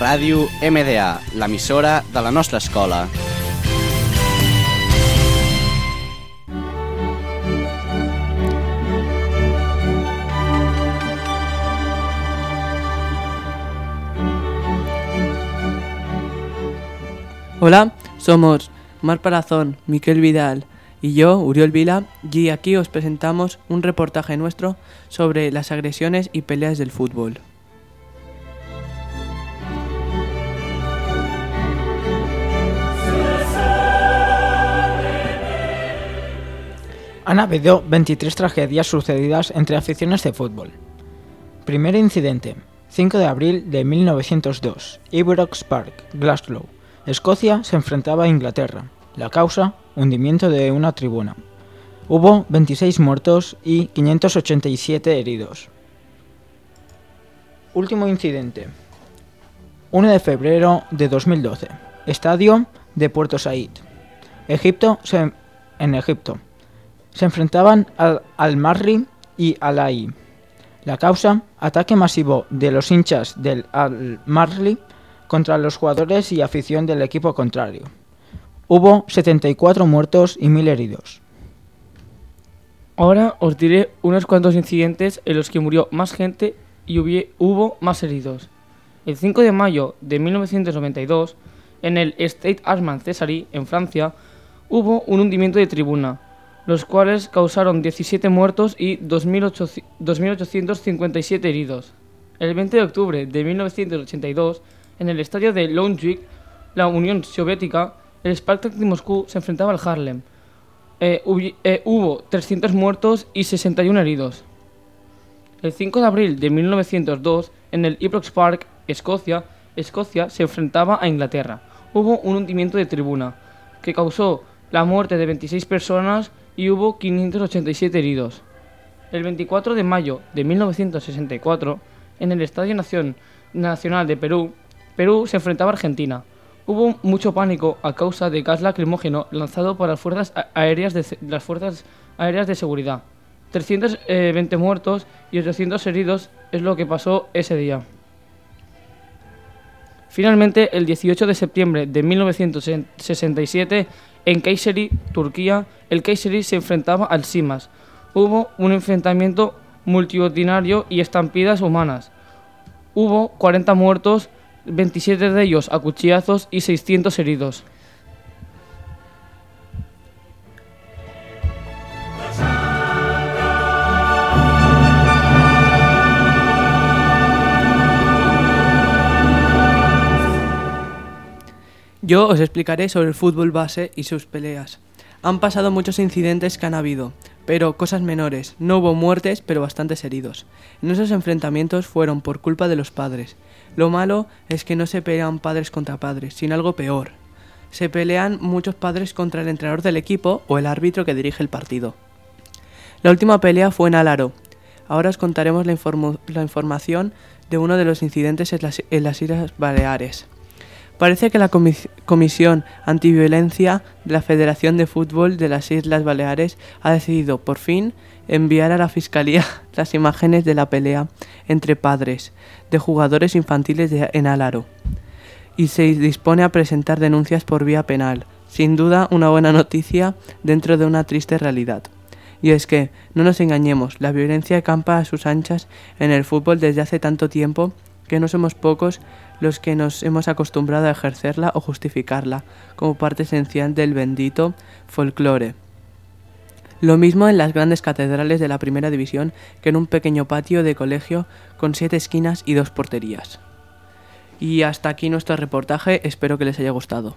Ràdio MDA, l'emissora de la nostra escola. Hola, somos Mar Parazón, Miquel Vidal y yo, Uriol Vila, y aquí os presentamos un reportaje nuestro sobre las agresiones y peleas del fútbol. Han habido 23 tragedias sucedidas entre aficiones de fútbol. Primer incidente, 5 de abril de 1902, Ibrox Park, Glasgow. Escocia se enfrentaba a Inglaterra. La causa, hundimiento de una tribuna. Hubo 26 muertos y 587 heridos. Último incidente. 1 de febrero de 2012. Estadio de Puerto Said. Egipto en Egipto. Se enfrentaban al Al-Marri y Al-Ai. La causa, ataque masivo de los hinchas del Al-Marri contra los jugadores y afición del equipo contrario. Hubo 74 muertos y 1000 heridos. Ahora os diré unos cuantos incidentes en los que murió más gente y hubo más heridos. El 5 de mayo de 1992, en el State Armand Cesari, en Francia, hubo un hundimiento de tribuna, los cuales causaron 17 muertos y 2.857 heridos. El 20 de octubre de 1982, en el estadio de Longwick, la Unión Soviética, el Spartak de Moscú se enfrentaba al Harlem. Eh, eh, hubo 300 muertos y 61 heridos. El 5 de abril de 1902, en el Ibrox Park, Escocia, Escocia se enfrentaba a Inglaterra. Hubo un hundimiento de tribuna que causó la muerte de 26 personas y hubo 587 heridos. El 24 de mayo de 1964, en el Estadio Nacional de Perú, Perú se enfrentaba a Argentina. Hubo mucho pánico a causa de gas lacrimógeno lanzado por las fuerzas aéreas de, las fuerzas aéreas de seguridad. 320 muertos y 800 heridos es lo que pasó ese día. Finalmente, el 18 de septiembre de 1967, en Kayseri, Turquía, el Kayseri se enfrentaba al Simas. Hubo un enfrentamiento multitudinario y estampidas humanas. Hubo 40 muertos, 27 de ellos a cuchillazos y 600 heridos. Yo os explicaré sobre el fútbol base y sus peleas. Han pasado muchos incidentes que han habido, pero cosas menores. No hubo muertes, pero bastantes heridos. En esos enfrentamientos fueron por culpa de los padres. Lo malo es que no se pelean padres contra padres, sino algo peor. Se pelean muchos padres contra el entrenador del equipo o el árbitro que dirige el partido. La última pelea fue en Alaro. Ahora os contaremos la, información de uno de los incidentes en las Islas Baleares. Parece que la Comisión Antiviolencia de la Federación de Fútbol de las Islas Baleares ha decidido, por fin, enviar a la Fiscalía las imágenes de la pelea entre padres de jugadores infantiles en Alaro y se dispone a presentar denuncias por vía penal. Sin duda, una buena noticia dentro de una triste realidad. Y es que, no nos engañemos, la violencia campa a sus anchas en el fútbol desde hace tanto tiempo que no somos pocos los que nos hemos acostumbrado a ejercerla o justificarla como parte esencial del bendito folclore. Lo mismo en las grandes catedrales de la primera división que en un pequeño patio de colegio con siete esquinas y dos porterías. Y hasta aquí nuestro reportaje, espero que les haya gustado.